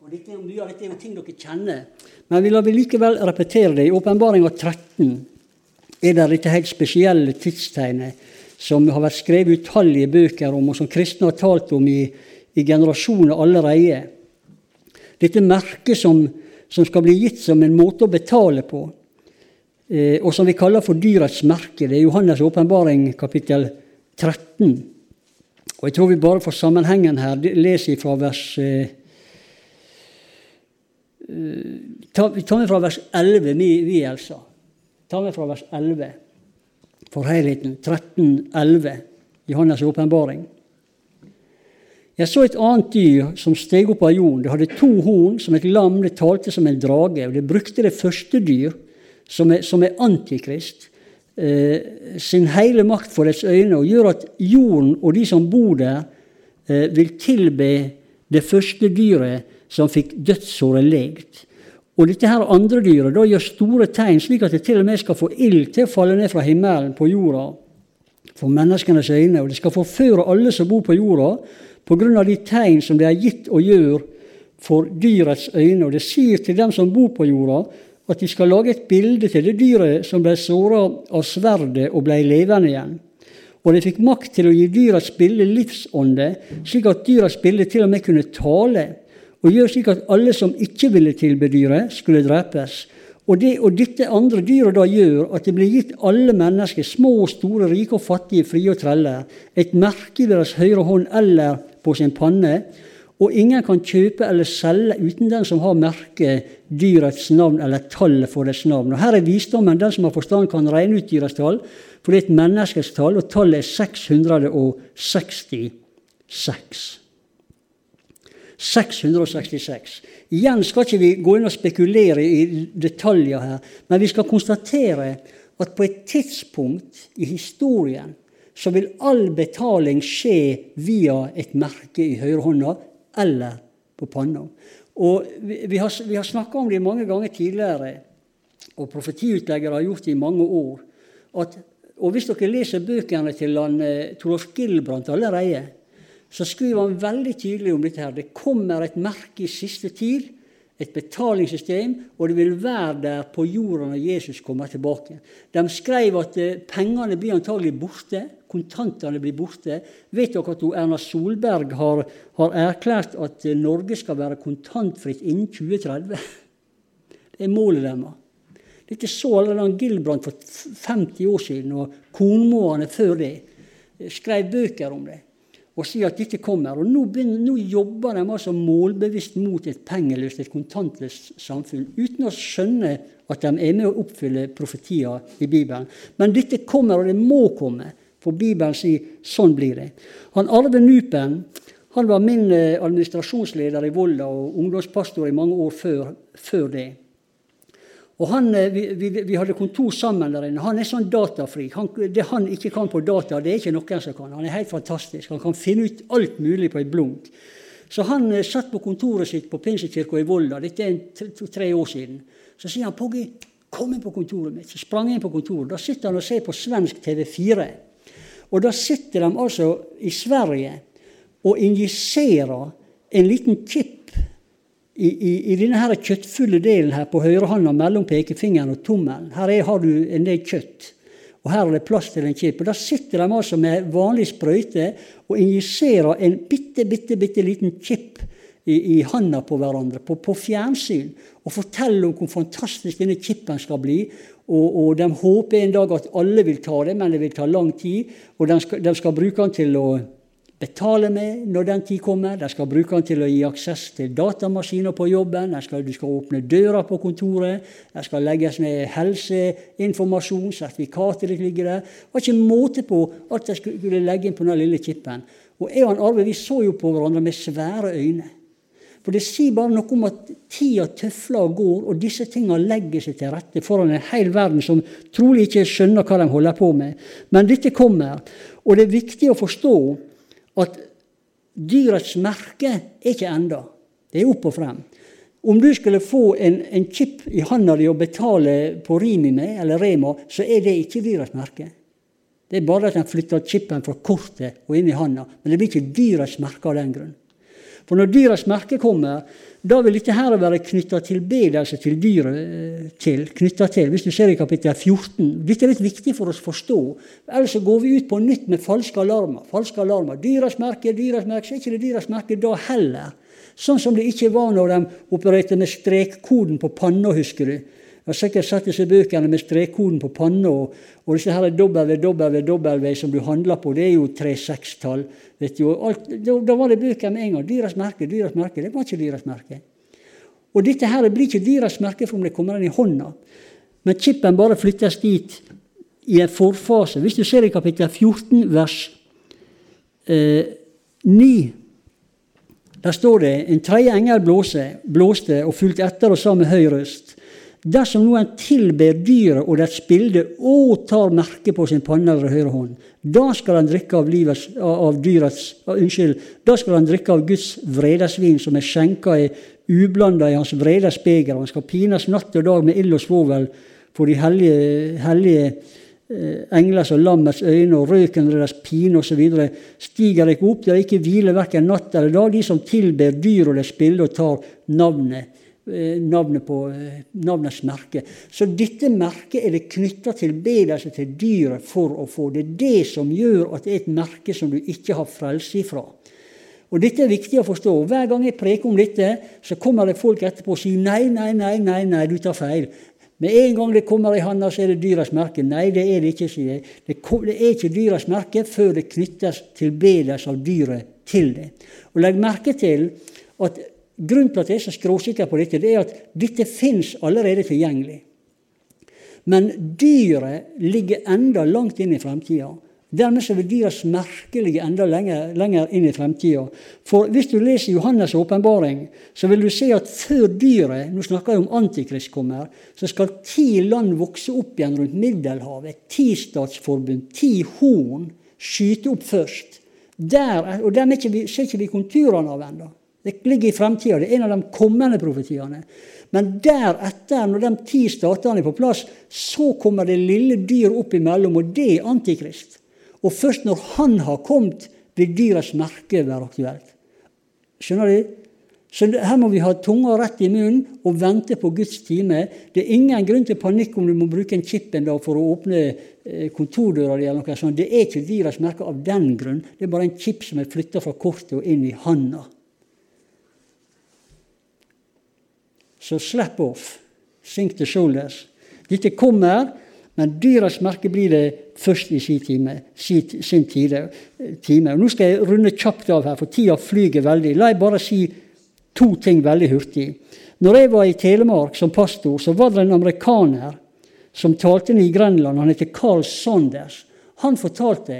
Og dette Mye av dette er jo ting dere kjenner, men vi lar vi likevel repetere det. I Åpenbaringa 13 er det dette helt spesielle tidstegnet som har vært skrevet utallige bøker om, og som kristne har talt om i, i generasjoner allerede. Dette merket som, som, skal bli gitt som en måte å betale på, og som vi kaller for dyrets merke. Det er Johannes' åpenbaring kapittel 13. Og Jeg tror vi bare får sammenhengen her leser fra vers eh, eh ta, ta med fra vers 11, vi, vi Elsa. Ta med fra vers 11 for helheten. 13, 11, Johannes' åpenbaring. Jeg så et annet dyr som steg opp av jorden. Det hadde to horn som et lam, det talte som en drage. og Det brukte det første dyr, som er, som er antikrist, eh, sin hele makt for dets øyne, og gjør at jorden og de som bor der, eh, vil tilbe det første dyret som fikk dødsåret legt. Og dette her andre dyret da gjør store tegn, slik at det til og med skal få ild til å falle ned fra himmelen på jorda for menneskenes øyne. Og det skal forføre alle som bor på jorda, pga. de tegn som det er gitt å gjøre for dyrets øyne. Og det sier til dem som bor på jorda, at de skal lage et bilde til det dyret som ble såra av sverdet og ble levende igjen. Og de fikk makt til å gi dyrets bilde livsånde, slik at dyrets bilde til og med kunne tale, og gjøre slik at alle som ikke ville tilbe dyret, skulle drepes. Og, det, og dette andre dyret da gjør at det blir gitt alle mennesker, små og store, rike og fattige, frie og treller, et merke i deres høyre hånd eller på sin panne, og ingen kan kjøpe eller selge uten den som har merket dyrets navn eller tallet for dets navn. Og Her er visdommen. Den som har forstand, kan regne ut dyrets tall, for det er et menneskes tall, og tallet er 666. 666. Igjen skal ikke vi gå inn og spekulere i detaljer her, men vi skal konstatere at på et tidspunkt i historien så vil all betaling skje via et merke i høyrehånda eller på panna. Og Vi, vi har, vi har snakka om det mange ganger tidligere, og profetiutleggere har gjort det i mange år. At, og Hvis dere leser bøkene til han, eh, Torolf Gilbrandt allerede, så skriver han veldig tydelig om dette. her. Det kommer et merke i siste tid et betalingssystem, og det vil være der på jorda når Jesus kommer tilbake. De skrev at eh, pengene blir antagelig borte, kontantene blir borte. Vet dere at Erna Solberg har, har erklært at eh, Norge skal være kontantfritt innen 2030? Det er målet deres. Dette så Allan Gilbrand for 50 år siden, og kornmåene før det skrev bøker om det og sier at dette kommer. Og nå, begynner, nå jobber de altså målbevisst mot et pengeløst, et kontantløst samfunn, uten å skjønne at de er med å oppfylle profetier i Bibelen. Men dette kommer, og det må komme, for Bibelen sier sånn blir det. Han Arve Nupen Han var min eh, administrasjonsleder i Volda og ungdomspastor i mange år før, før det. Og han, eh, vi, vi, vi, hadde kontor sammen der inne. Han er sånn datafrik. Det han ikke kan på data, det er ikke noen som kan. Han er helt fantastisk. Han kan finne ut alt mulig på et blunk. Så han eh, satt på kontoret sitt på Pinsekirka i Volda. Dette er to-tre år siden. Så sier han Poggi, kom inn på kontoret mitt. Så sprang jeg inn på kontoret. Da sitter han og ser på svensk TV4. Og da sitter de altså i Sverige og injiserer en liten kipp i, i, i denne her kjøttfulle delen her på høyrehånda mellom pekefingeren og tommelen. Her er, har du en del kjøtt, og her er det plass til en kipp. Og Da sitter de altså med vanlig sprøyte og injiserer en bitte, bitte, bitte liten kipp i, i handa på hverandre på, på, fjernsyn og forteller om hvor fantastisk denne kippen skal bli. Og, og, De håper en dag at alle vil ta det, men det vil ta lang tid. Og de skal, de skal bruke den til å betale med når den tid kommer. De skal bruke den til å gi aksess til datamaskiner på jobben. De skal, de skal åpne døra på kontoret. Det skal legges ned helseinformasjon. Sertifikatet ditt ligger der. Det var ikke måte på at de skulle legge inn på den lille chipen. Og jeg og Arve vi så jo på hverandre med svære øyne. For det sier bare noe om at tida tøfler og går, og disse tingene legger seg til rette foran en hel verden som trolig ikke skjønner hva de holder på med. Men dette kommer, og det er viktig å forstå at dyrets merke er ikke enda. Det er opp og frem. Om du skulle få en, en chip i handa di og betale på Rimi med, eller Rema, så er det ikke dyrets merke. Det er bare at en flytter chipen fra kortet og inn i handa. Men det blir ikke dyrets merke av den grunn. For når dyrets merke kommer, da vil dette her være knytta tilbedelse til dyret eh, til, til. Hvis du ser i kapittel 14. Dette er litt viktig for oss å forstå. Ellers så går vi ut på nytt med falske alarmer. Falske alarmer. Dyrets merke, dyrets merke. Så er ikke det dyrets merke da heller. Sånn som det ikke var når de opererte med strekkoden på panna, husker du. Har sikkert sett disse bøkene med strekkoden på panna, og, og disse her www som du handler på, det er jo tre-seks-tall. Da, da, var det bøker med en gang. Dyras merke, dyras merke. Det var ikke dyras merke. Og dette her blir ikke dyras merke for om det kommer inn i hånda. Men chipen bare flyttes dit i en forfase. Hvis du ser i kapittel 14, vers eh, 9 der står det en tredje engel blåste, blåste og fulgte etter og sa med høy røst. Dersom noen tilber dyret og dets bilde og tar merke på sin panne eller høyre hånd, da skal han drikke av, livets, av dyrets Unnskyld, da skal han drikke av Guds vredesvin, som er skjenka i ublanda i hans vredes beger. Han skal pines natt og dag med ild og svovel for de hellige, hellige uh, englers og lammets øyne, og røken deres pine osv. stiger ikke opp, det er ikke hvile verken natt eller dag, de som tilber dyr og dets bilde og tar navnet Eh, navnet på eh, navnets merke. Så dette merket er det knytta tilbedelse til dyret for å få. Det er det som gjør at det er et merke som du ikke har frelse ifra. Og Dette er viktig å forstå. Hver gang jeg preker om dette, så kommer det folk etterpå og sier nei, nei, nei, nei, nei, du tar feil. Med en gang det kommer i handa, så er det dyras merke. Nei, det er det ikke, sier jeg. Det, er ikke dyras merke før det knyttes tilbedelse av dyret til det. Og Legg merke til at Grunnen til at jeg er så skråsikker på dette, det er at dette fins allerede tilgjengelig. Men dyret ligger enda langt inn i fremtida. Dermed så vil dyrets merke ligge enda lenger, lenger inn i fremtida. For hvis du leser Johannes' åpenbaring, så vil du se at før dyret Nå snakker jeg om Antikrist kommer. Så skal ti land vokse opp igjen rundt Middelhavet. Ti statsforbund, ti horn, skyte opp først. Der, og dem ser ikke vi konturene av ennå. Det ligger i fremtida. Det er en av de kommende profetiene. Men deretter, når de ti statene er på plass, så kommer det lille dyr opp imellom, og det er Antikrist. Og først når han har kommet, vil dyrets merke være aktuelt. Skjønner du? Så her må vi ha tunga rett i munnen og vente på Guds time. Det er ingen grunn til panikk om du må bruke en chip en dag for å åpne eh, kontordøra di. eller noe sånt. Det er ikke dyrets merke av den grunn. Det er bare en chip som er flytta fra kortet og inn i handa. Så slap off. Sink the shoulders. Dette kommer, men dyras merke blir det først i sin time. Sin tide, time. Nå skal jeg runde kjapt av her, for tida flyger veldig. La jeg bare si to ting veldig hurtig. Når jeg var i Telemark som pastor, så var det en amerikaner som talte i Grenland. Han heter Carl Sanders. Han fortalte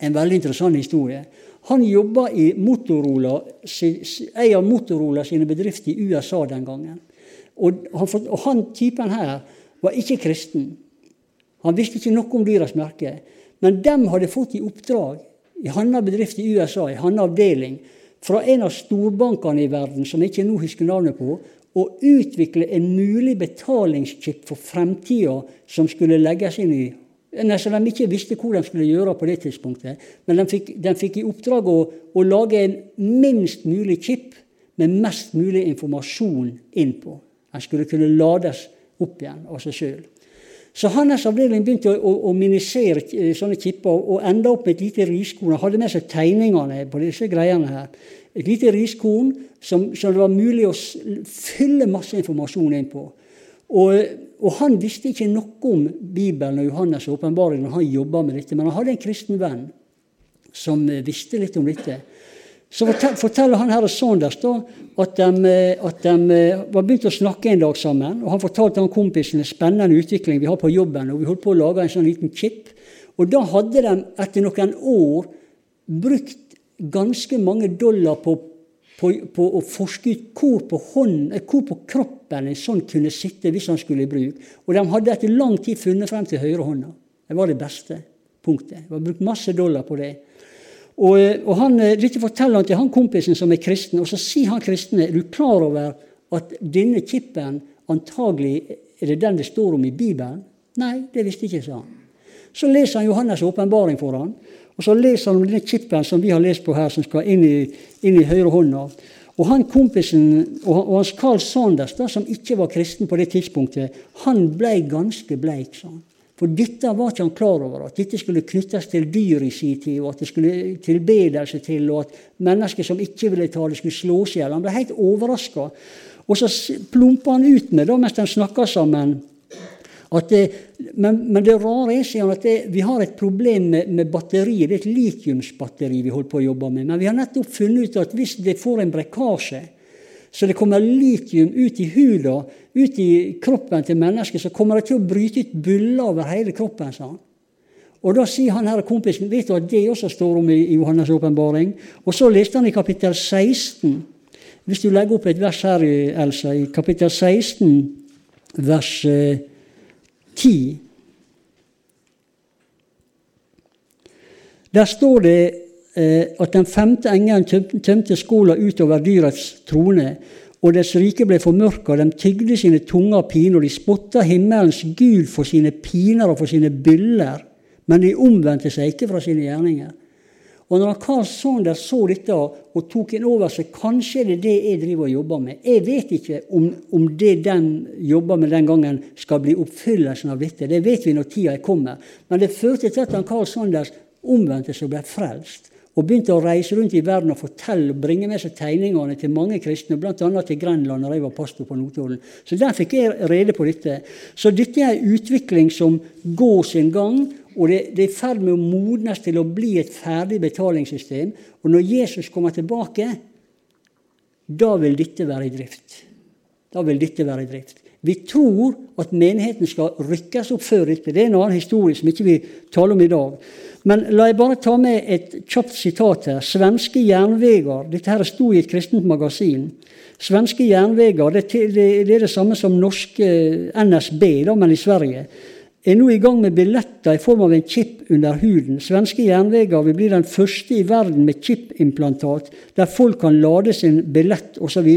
en veldig interessant historie. Han jobba i Motorola, en av Motorola sine bedrifter i USA den gangen. Og han, og han typen her var ikke kristen. Han visste ikke noe om dyras merke. Men dem hadde fått i oppdrag i hans bedrift i USA, i hans avdeling, fra en av storbankene i verden, som jeg ikke nå husker navnet på, å utvikle en mulig betalingschip for fremtida som skulle legges inn i Nesten de ikke visste hvor de skulle gjøre på det tidspunktet. Men de fikk, de fikk i oppdrag å, å, lage en minst mulig chip med mest mulig informasjon innpå. Den skulle kunne lades opp igjen av seg sjøl. Så hans avdeling begynte å, å, å minisere eh, sånne chipper og enda opp med et lite riskorn. Han hadde med seg tegningene på disse greiene her. Et lite riskorn som, som det var mulig å fylle masse informasjon inn på. Og, og, han visste ikke noe om Bibelen og Johannes' åpenbaring når han jobba med dette, men han hadde en kristen venn som eh, visste litt om dette. Så forteller han her Saunders da, at de, eh, at de eh, var begynt å snakke en dag sammen. og Han fortalte han kompisen en spennende utvikling vi har på jobben. og Vi holdt på å lage en sånn liten chip. Og da hadde de etter noen år brukt ganske mange dollar på, på, på å forske ut hvor på, hånd, eh, hvor på kroppen en sånn kunne sitte hvis han skulle i bruk. Og de hadde etter lang tid funnet frem til høyrehånda. Det var det beste punktet. Det var brukt masse dollar på det. Og, og han, eh, Dette forteller han til han kompisen som er kristen, og så sier han kristne er du klar over at denne kippen antagelig er det den det står om i Bibelen? Nei, det visste ikke, sa han. Så leser han Johannes' åpenbaring for han, og så leser han om denne chipen som vi har lest på her, som skal inn i, inn i høyre hånda. Og han kompisen, og, og hans Carl Sanders, da, som ikke var kristen på det tidspunktet, han ble ganske bleik, han. For dette var ikke han klar over, at dette skulle knyttes til dyr i sin tid, og at det skulle tilbedelse til, og at mennesker som ikke ville ta det, skulle slås i hjel. Han ble helt overraska. Og så plumpa han ut med, da, mens de snakka sammen, det, men, men, det rare er han, at det, vi har et problem med, med batteriet. Det er et litiumsbatteri vi holder på å jobbe med. Men vi har nettopp funnet ut at hvis det får en brekkasje, så det kommer litium ut i hula, ut i kroppen til mennesket, så kommer det til å bryte ut byller over hele kroppen. sa han. Og Da sier han her kompisen vet du at det også står om i Johannes' åpenbaring. Og så leste han i kapittel 16. Hvis du legger opp et vers her, Elsa, i kapittel 16, vers 10 eh, Der står det Eh, at den femte engelen tømte skåla utover dyrets trone, og dets rike ble formørka, de tygde sine tunger pine, og de spotta himmelens Gud for sine piner og for sine byller, men de omvendte seg ikke fra sine gjerninger. Og når Carl Sander så dette og tok inn over seg Kanskje det er det jeg driver og jobber med. Jeg vet ikke om, om det den jobber med den gangen, skal bli oppfyllelsen av dette. Det vet vi når tida kommer. Men det førte til at han Carl Sanders omvendte seg og ble frelst og begynte å reise rundt i verden og fortelle og bringe med seg tegningene til mange kristne, bl.a. til Grenland, når jeg var pastor på Notodden. Så der fikk jeg rede på dette. Så dette er en utvikling som går sin gang, og det, det er i ferd med å modnes til å bli et ferdig betalingssystem. Og når Jesus kommer tilbake, da vil dette være i drift. Da vil dette være i drift. Vi tror at menigheten skal rykkes opp før dette. Det er en annen historie som ikke vi taler om i dag. Men la jeg bare ta med et kjapt sitat her. Svenske jernveger. Dette her sto i et kristent magasin. Svenske jernveger, det, det, det er det samme som norske NSB, da, men i Sverige, er nå i gang med billetter i form av en chip under huden. Svenske jernveger vil bli den første i verden med chipimplantat, der folk kan lade sin billett osv.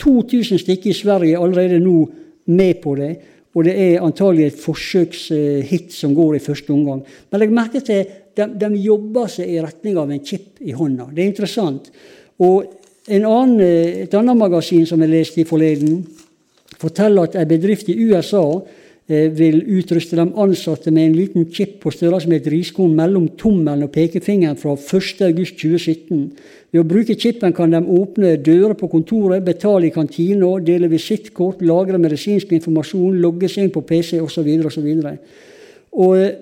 2000 stykker i Sverige er allerede nå med på det. Og det er antagelig et forsøkshit som går i første omgang. Men legg merke til de, de jobber seg i retning av en chip i hånda. Det er interessant. Og annen, et annet magasin som jeg leste i forleden, forteller at en bedrift i USA Eh, vil utruste de ansatte med en liten chip på størrelse med et riskorn mellom tommelen og pekefingeren fra 1.8.2017. Ved å bruke chipen kan de åpne dører på kontoret, betale i kantina, dele visittkort, lagre medisinsk informasjon, logge seg inn på PC osv. osv. Og eh,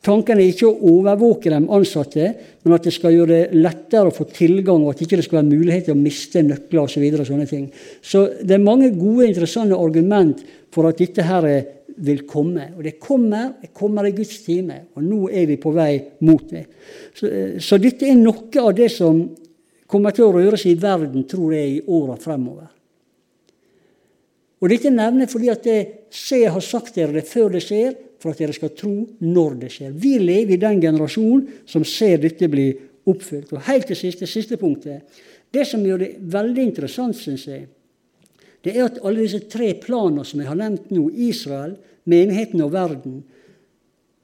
Tanken er ikke å overvåke de ansatte, men at det skal gjøre det lettere å få tilgang, og at det ikke skal være mulighet til å miste nøkler osv. Så, videre, så det er mange gode, interessante argument for at dette her vil komme. Og det kommer, det kommer i Guds time, og nå er vi på vei mot det. Så, eh, så dette er noe av det som kommer til å røre seg i verden, tror jeg, i åra fremover. Og dette nevner jeg fordi at det, se, jeg har sagt dere det før det skjer, for at dere skal tro når det skjer. Vi lever i den generasjonen som ser dette bli oppfylt. Og helt til siste, siste punktet. Det som gjør det veldig interessant, syns jeg, det er at alle disse tre planene som jeg har nevnt nå, Israel, menigheten og verden,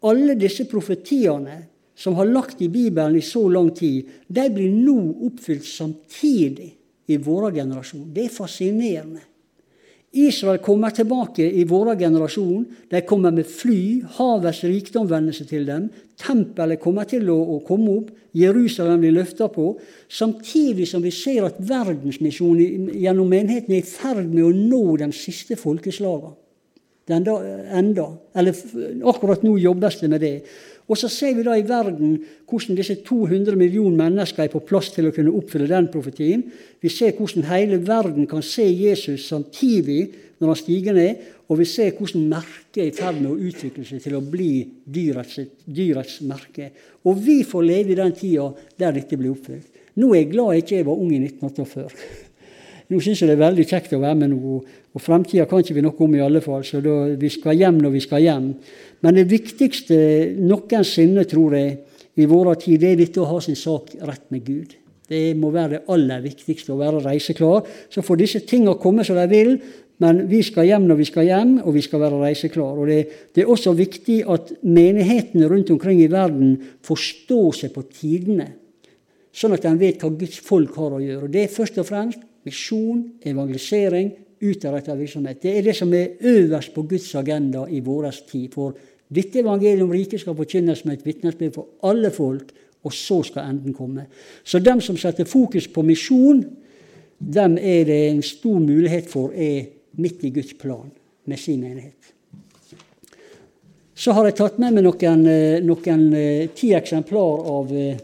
alle disse profetiene som har lagt i Bibelen i så lang tid, de blir nå oppfylt samtidig i vår generasjon. Det er fascinerende. Israel kommer tilbake i vår generasjon. De kommer med fly. Havets rikdom vender seg til dem. Tempelet kommer til å, å komme opp. Jerusalem blir løfta på. Samtidig som vi ser at verdensmisjonen gjennom menigheten er i ferd med å nå de siste folkeslagene. Enda. Eller akkurat nå jobbes det med det. Og så ser vi da i verden hvordan disse 200 millioner mennesker er på plass til å kunne oppfylle den profetien. Vi ser hvordan hele verden kan se Jesus samtidig når han stiger ned. Og vi ser hvordan merket er i ferd med å utvikle seg til å bli dyrets, dyrets merke. Og vi får leve i den tida der dette blir oppfylt. Nå er jeg glad jeg ikke var ung i 1948. Nå syns jeg det er veldig kjekt å være med nå. Og Fremtida kan ikke vi noe om i alle fall, så da, vi skal hjem når vi skal hjem. Men det viktigste noensinne, tror jeg, i vår tid, det er dette å ha sin sak rett med Gud. Det må være det aller viktigste, å være reiseklar. Så får disse tingene komme som de vil, men vi skal hjem når vi skal hjem, og vi skal være reiseklar. Og det, det, er også viktig at menighetene rundt omkring i verden forstår seg på tidene, sånn at de vet hva Guds folk har å gjøre. Og Det er først og fremst misjon, evangelisering, utretta virksomhet. Det er det som er øverst på Guds agenda i vår tid. For dette evangeliet om riket skal forkynnes med et vitnesbyrd for alle folk, og så skal enden komme. Så dem som setter fokus på misjon, dem er det en stor mulighet for er midt i Guds plan med sin menighet. Så har jeg tatt med meg noen, eh, noen eh, ti eksemplar av eh,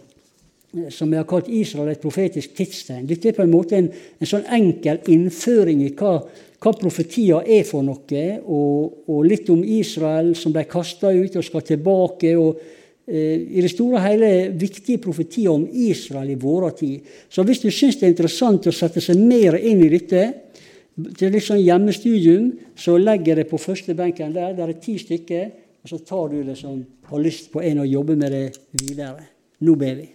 som jeg har kalt Israel et profetisk tidstegn. Dette er på en måte en, en sånn enkel innføring i hva, hva profetier er for noe, og, og, litt om Israel som ble kasta ut og skal tilbake. og eh, I det store og hele viktige profetier om Israel i vår tid. Så hvis du syns det er interessant å sette seg mer inn i dette, til litt sånn hjemmestudium, så legger jeg det på første benken der. Der er ti stykker. Og så tar du det som har lyst på en å jobbe med det videre. Nå ber vi.